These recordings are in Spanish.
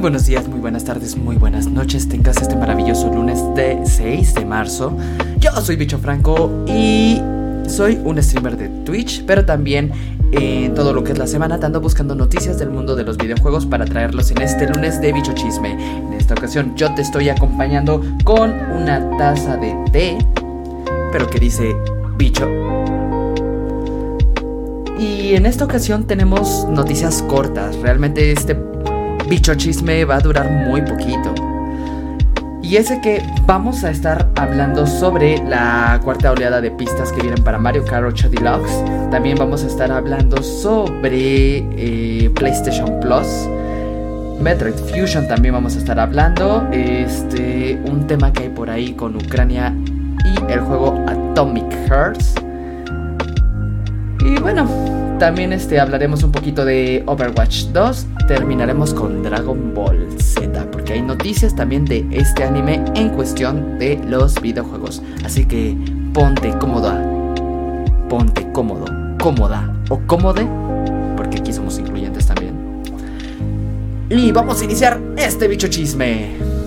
Buenos días, muy buenas tardes, muy buenas noches. Tengas este maravilloso lunes de 6 de marzo. Yo soy Bicho Franco y soy un streamer de Twitch, pero también en todo lo que es la semana ando buscando noticias del mundo de los videojuegos para traerlos en este lunes de Bicho Chisme. En esta ocasión yo te estoy acompañando con una taza de té, pero que dice Bicho. Y en esta ocasión tenemos noticias cortas. Realmente este bicho chisme va a durar muy poquito. Y es que vamos a estar hablando sobre la cuarta oleada de pistas que vienen para Mario Kart 8 Deluxe. También vamos a estar hablando sobre eh, PlayStation Plus. Metroid Fusion también vamos a estar hablando. Este, un tema que hay por ahí con Ucrania y el juego Atomic Hearts. Y bueno, también este, hablaremos un poquito de Overwatch 2. Terminaremos con Dragon Ball Z. Porque hay noticias también de este anime en cuestión de los videojuegos. Así que ponte cómoda. Ponte cómodo. Cómoda. O cómode. Porque aquí somos incluyentes también. Y vamos a iniciar este bicho chisme.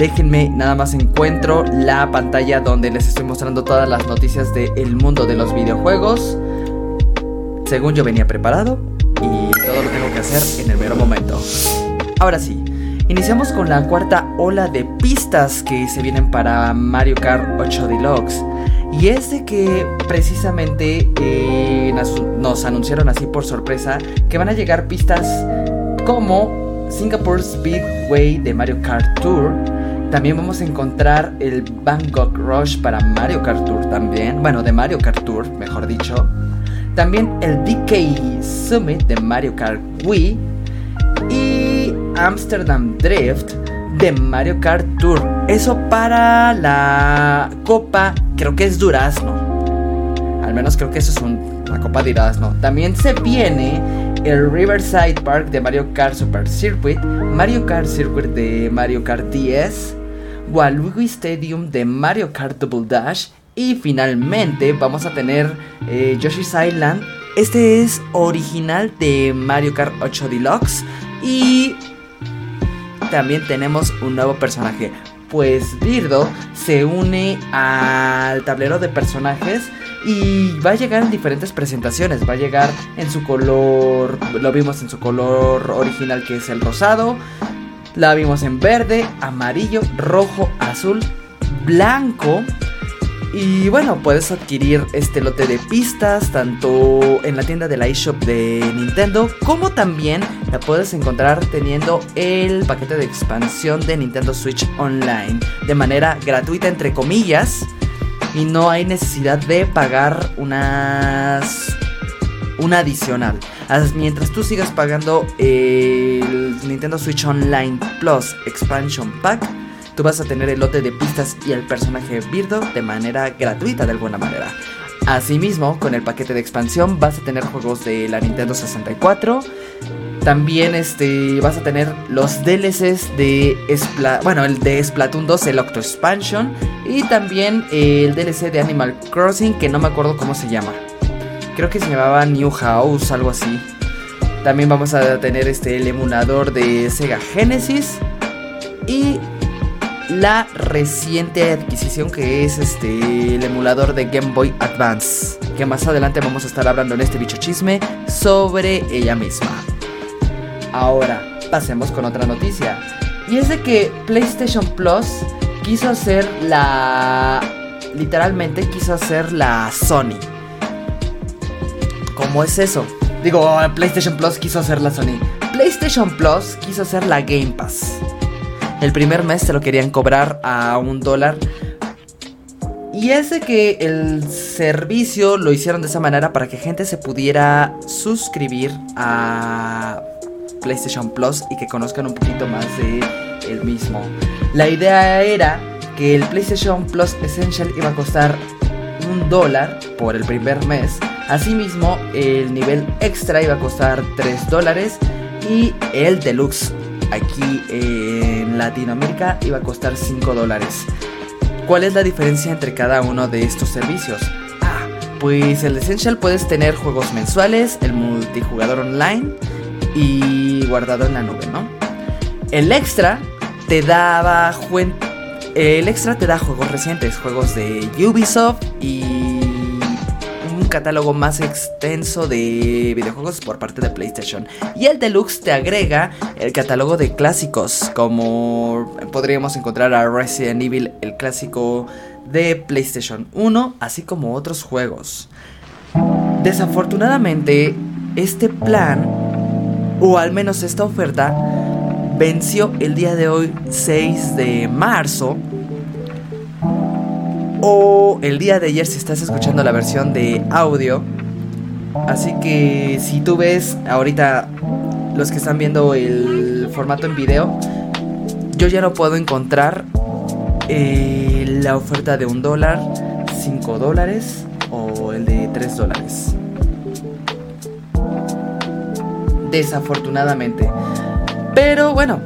Déjenme nada más encuentro la pantalla donde les estoy mostrando todas las noticias del mundo de los videojuegos. Según yo venía preparado y todo lo tengo que hacer en el mero momento. Ahora sí, iniciamos con la cuarta ola de pistas que se vienen para Mario Kart 8 Deluxe. Y es de que precisamente eh, nos anunciaron así por sorpresa que van a llegar pistas como Singapore Speedway de Mario Kart Tour, también vamos a encontrar el Bangkok Rush para Mario Kart Tour también. Bueno, de Mario Kart Tour, mejor dicho. También el DK Summit de Mario Kart Wii. Y Amsterdam Drift de Mario Kart Tour. Eso para la Copa, creo que es Durazno. Al menos creo que eso es un, la Copa de Durazno. También se viene el Riverside Park de Mario Kart Super Circuit, Mario Kart Circuit de Mario Kart 10, Waluigi Stadium de Mario Kart Double Dash y finalmente vamos a tener eh, Island. Este es original de Mario Kart 8 Deluxe y también tenemos un nuevo personaje. Pues Birdo se une al tablero de personajes y va a llegar en diferentes presentaciones. Va a llegar en su color, lo vimos en su color original que es el rosado. La vimos en verde, amarillo, rojo, azul, blanco. Y bueno, puedes adquirir este lote de pistas tanto en la tienda de la eShop de Nintendo como también la puedes encontrar teniendo el paquete de expansión de Nintendo Switch Online de manera gratuita entre comillas y no hay necesidad de pagar unas una adicional. Mientras tú sigas pagando Nintendo Switch Online Plus Expansion Pack, tú vas a tener el lote de pistas y el personaje Birdo de manera gratuita de alguna manera. Asimismo, con el paquete de expansión vas a tener juegos de la Nintendo 64. También este, vas a tener los DLCs de bueno, el de Splatoon 2, el Octo Expansion. Y también el DLC de Animal Crossing, que no me acuerdo cómo se llama creo que se llamaba New House, algo así. También vamos a tener este el emulador de Sega Genesis y la reciente adquisición que es este el emulador de Game Boy Advance, que más adelante vamos a estar hablando en este bicho chisme sobre ella misma. Ahora, pasemos con otra noticia. Y es de que PlayStation Plus quiso hacer la literalmente quiso hacer la Sony ¿Cómo es eso? Digo, PlayStation Plus quiso hacer la Sony. PlayStation Plus quiso hacer la Game Pass. El primer mes se lo querían cobrar a un dólar. Y es de que el servicio lo hicieron de esa manera para que gente se pudiera suscribir a PlayStation Plus y que conozcan un poquito más de el mismo. La idea era que el PlayStation Plus Essential iba a costar un dólar por el primer mes Asimismo, el nivel extra iba a costar 3 dólares y el deluxe aquí en Latinoamérica iba a costar 5 dólares. ¿Cuál es la diferencia entre cada uno de estos servicios? Ah, pues el Essential puedes tener juegos mensuales, el multijugador online y guardado en la nube, ¿no? El extra te daba el extra te da juegos recientes, juegos de Ubisoft y catálogo más extenso de videojuegos por parte de PlayStation. Y el Deluxe te agrega el catálogo de clásicos, como podríamos encontrar a Resident Evil, el clásico de PlayStation 1, así como otros juegos. Desafortunadamente, este plan, o al menos esta oferta, venció el día de hoy 6 de marzo. O el día de ayer si estás escuchando la versión de audio. Así que si tú ves ahorita los que están viendo el formato en video, yo ya no puedo encontrar eh, la oferta de un dólar, 5 dólares o el de 3 dólares. Desafortunadamente. Pero bueno,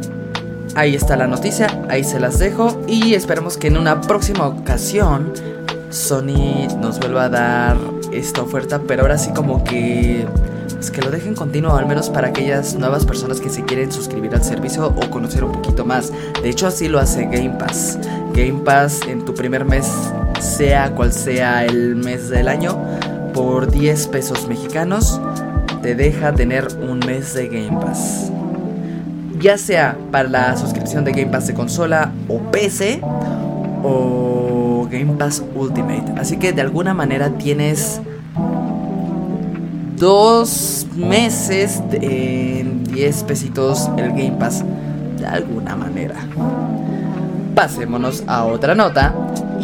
ahí está la noticia, ahí se las dejo y esperemos que en una próxima ocasión Sony nos vuelva a dar esta oferta, pero ahora sí como que pues que lo dejen continuo, al menos para aquellas nuevas personas que se quieren suscribir al servicio o conocer un poquito más. De hecho, así lo hace Game Pass. Game Pass en tu primer mes, sea cual sea el mes del año, por 10 pesos mexicanos, te deja tener un mes de Game Pass. Ya sea para la suscripción de Game Pass de consola o PC o Game Pass Ultimate. Así que de alguna manera tienes dos meses en 10 pesitos el Game Pass. De alguna manera pasémonos a otra nota.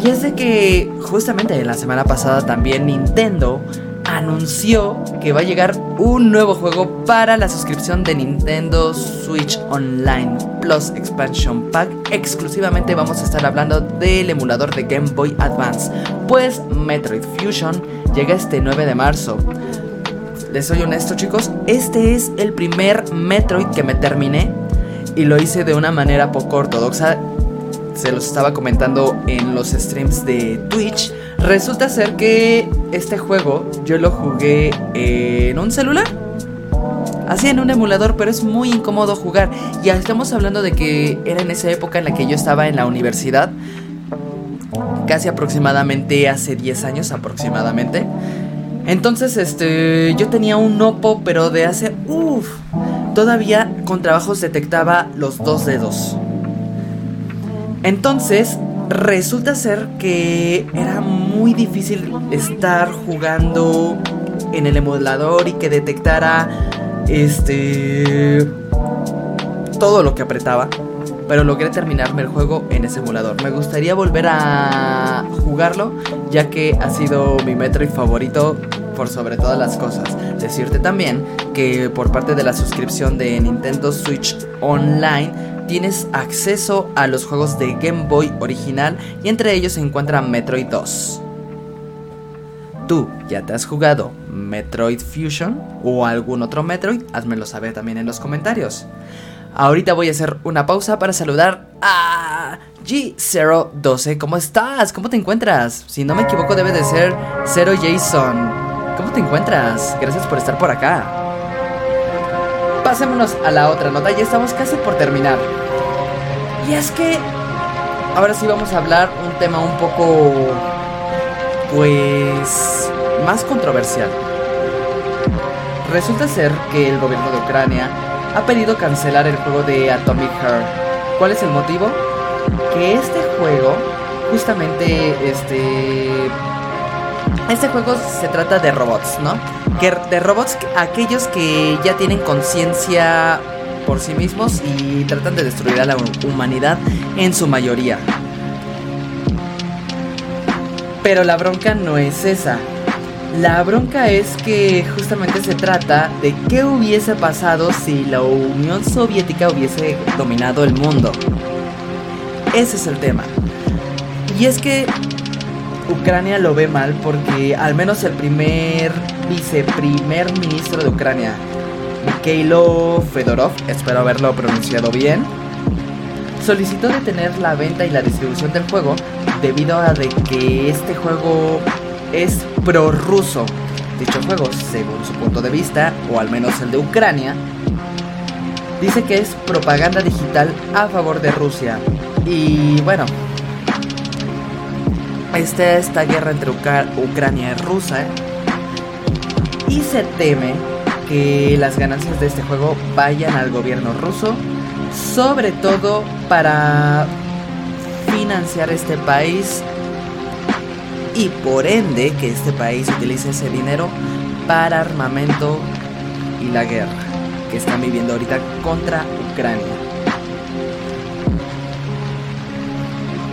Y es de que justamente la semana pasada también Nintendo anunció que va a llegar un nuevo juego para la suscripción de Nintendo Switch Online Plus Expansion Pack. Exclusivamente vamos a estar hablando del emulador de Game Boy Advance, pues Metroid Fusion llega este 9 de marzo. Les soy honesto chicos, este es el primer Metroid que me terminé y lo hice de una manera poco ortodoxa se los estaba comentando en los streams de Twitch. Resulta ser que este juego yo lo jugué en un celular. Así en un emulador, pero es muy incómodo jugar. Ya estamos hablando de que era en esa época en la que yo estaba en la universidad. Casi aproximadamente hace 10 años aproximadamente. Entonces, este, yo tenía un Oppo, pero de hace, uff, todavía con trabajos detectaba los dos dedos. Entonces, resulta ser que era muy difícil estar jugando en el emulador y que detectara este todo lo que apretaba. Pero logré terminarme el juego en ese emulador. Me gustaría volver a jugarlo, ya que ha sido mi Metroid favorito por sobre todas las cosas. Decirte también que por parte de la suscripción de Nintendo Switch Online tienes acceso a los juegos de Game Boy original y entre ellos se encuentra Metroid 2. ¿Tú ya te has jugado Metroid Fusion o algún otro Metroid? Házmelo saber también en los comentarios. Ahorita voy a hacer una pausa para saludar a G012. ¿Cómo estás? ¿Cómo te encuentras? Si no me equivoco debe de ser Zero Jason. ¿Cómo te encuentras? Gracias por estar por acá. Pasémonos a la otra nota, ya estamos casi por terminar. Y es que ahora sí vamos a hablar un tema un poco, pues, más controversial. Resulta ser que el gobierno de Ucrania ha pedido cancelar el juego de Atomic Heart. ¿Cuál es el motivo? Que este juego, justamente, este, este juego se trata de robots, ¿no? Que de robots, aquellos que ya tienen conciencia por sí mismos y tratan de destruir a la humanidad en su mayoría. Pero la bronca no es esa. La bronca es que justamente se trata de qué hubiese pasado si la Unión Soviética hubiese dominado el mundo. Ese es el tema. Y es que Ucrania lo ve mal porque al menos el primer viceprimer ministro de Ucrania, Mikhailo Fedorov, espero haberlo pronunciado bien, solicitó detener la venta y la distribución del juego debido a de que este juego es prorruso. Dicho juego, según su punto de vista, o al menos el de Ucrania, dice que es propaganda digital a favor de Rusia. Y bueno, esta, esta guerra entre Ucrania y Rusia y se teme que las ganancias de este juego vayan al gobierno ruso, sobre todo para financiar este país y por ende que este país utilice ese dinero para armamento y la guerra que están viviendo ahorita contra Ucrania.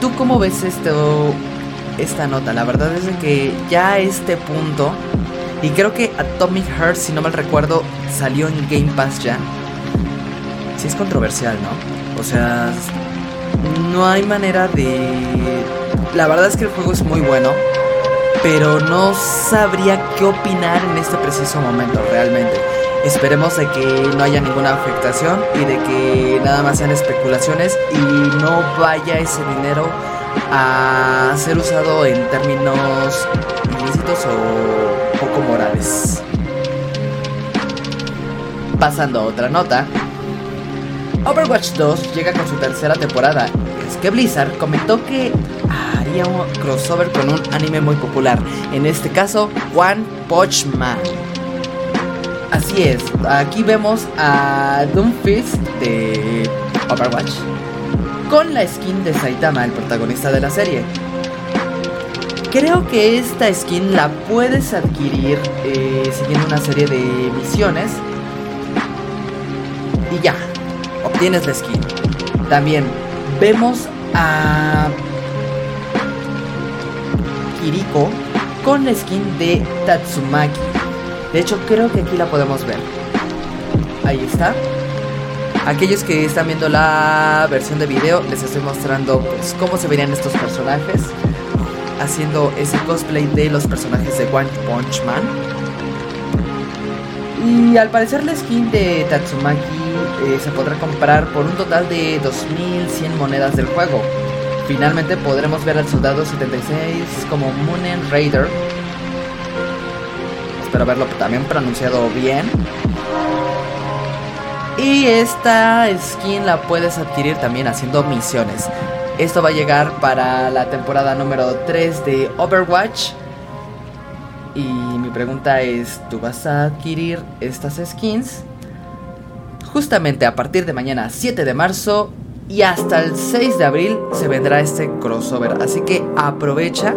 ¿Tú cómo ves esto, esta nota? La verdad es que ya a este punto, y creo que Atomic Heart, si no mal recuerdo, salió en Game Pass ya. Sí es controversial, ¿no? O sea, no hay manera de... La verdad es que el juego es muy bueno, pero no sabría qué opinar en este preciso momento realmente. Esperemos de que no haya ninguna afectación y de que nada más sean especulaciones y no vaya ese dinero a ser usado en términos ilícitos o poco morales. Pasando a otra nota, Overwatch 2 llega con su tercera temporada. Es que Blizzard comentó que haría un crossover con un anime muy popular, en este caso One Punch Man. Así es, aquí vemos a Doomfist de Overwatch con la skin de Saitama, el protagonista de la serie. Creo que esta skin la puedes adquirir eh, siguiendo una serie de misiones. Y ya, obtienes la skin. También vemos a Kiriko con la skin de Tatsumaki. De hecho, creo que aquí la podemos ver. Ahí está. Aquellos que están viendo la versión de video, les estoy mostrando pues, cómo se verían estos personajes. Haciendo ese cosplay de los personajes de One Punch Man. Y al parecer la skin de Tatsumaki eh, se podrá comprar por un total de 2100 monedas del juego. Finalmente podremos ver al soldado 76 como Moonen Raider espero verlo también pronunciado bien. Y esta skin la puedes adquirir también haciendo misiones. Esto va a llegar para la temporada número 3 de Overwatch. Y mi pregunta es, ¿tú vas a adquirir estas skins? Justamente a partir de mañana 7 de marzo y hasta el 6 de abril se vendrá este crossover. Así que aprovecha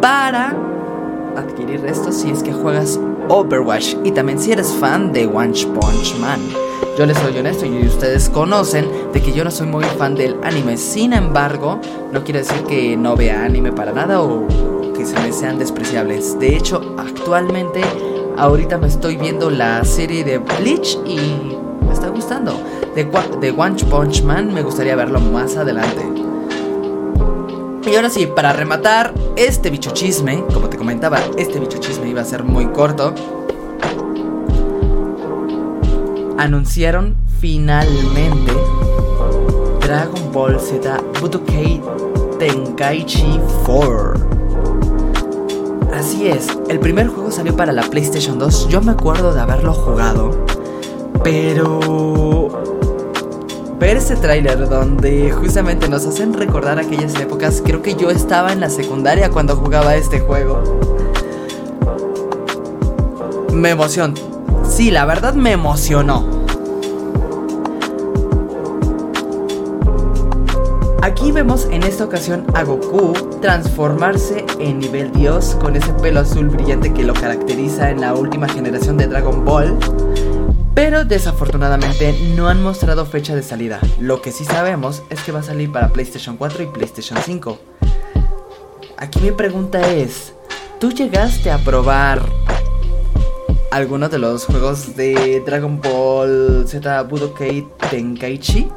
para adquirir esto si es que juegas Overwatch y también si eres fan de One Punch Man. Yo les soy honesto y ustedes conocen de que yo no soy muy fan del anime. Sin embargo, no quiere decir que no vea anime para nada o que se me sean despreciables. De hecho, actualmente, ahorita me estoy viendo la serie de Bleach y me está gustando. De, de One Punch Man me gustaría verlo más adelante. Y ahora sí, para rematar este bicho chisme, como te comentaba, este bicho chisme iba a ser muy corto. Anunciaron finalmente Dragon Ball Z Budokai Tenkaichi 4. Así es, el primer juego salió para la PlayStation 2. Yo me acuerdo de haberlo jugado, pero ver ese tráiler donde justamente nos hacen recordar aquellas épocas, creo que yo estaba en la secundaria cuando jugaba este juego. Me emocionó. Sí, la verdad me emocionó. Aquí vemos en esta ocasión a Goku transformarse en nivel dios con ese pelo azul brillante que lo caracteriza en la última generación de Dragon Ball. Pero desafortunadamente no han mostrado fecha de salida. Lo que sí sabemos es que va a salir para PlayStation 4 y PlayStation 5. Aquí mi pregunta es, ¿tú llegaste a probar alguno de los juegos de Dragon Ball Z Budokai Tenkaichi?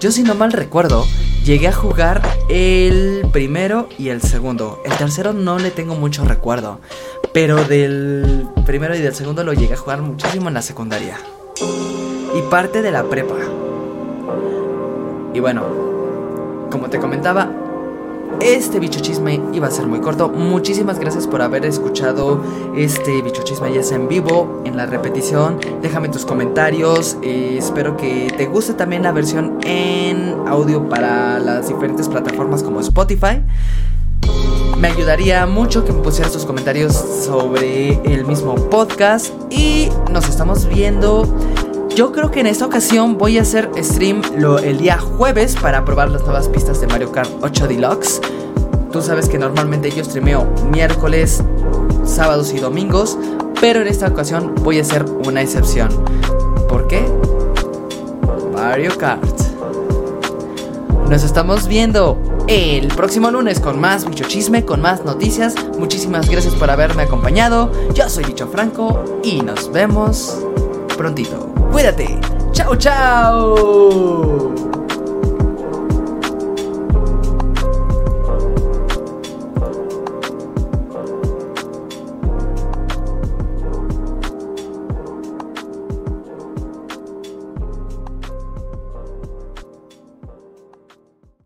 Yo si no mal recuerdo, llegué a jugar el primero y el segundo. El tercero no le tengo mucho recuerdo. Pero del primero y del segundo lo llegué a jugar muchísimo en la secundaria. Y parte de la prepa. Y bueno, como te comentaba, este bicho chisme iba a ser muy corto. Muchísimas gracias por haber escuchado este bicho chisme ya sea en vivo, en la repetición. Déjame tus comentarios. Eh, espero que te guste también la versión en audio para las diferentes plataformas como Spotify. Me ayudaría mucho que me pusieras tus comentarios sobre el mismo podcast. Y nos estamos viendo. Yo creo que en esta ocasión voy a hacer stream el día jueves para probar las nuevas pistas de Mario Kart 8 Deluxe. Tú sabes que normalmente yo streameo miércoles, sábados y domingos, pero en esta ocasión voy a hacer una excepción. ¿Por qué? Mario Kart. Nos estamos viendo el próximo lunes con más bicho chisme, con más noticias. Muchísimas gracias por haberme acompañado. Yo soy Bicho Franco y nos vemos prontito. Cuídate. Chao, chao.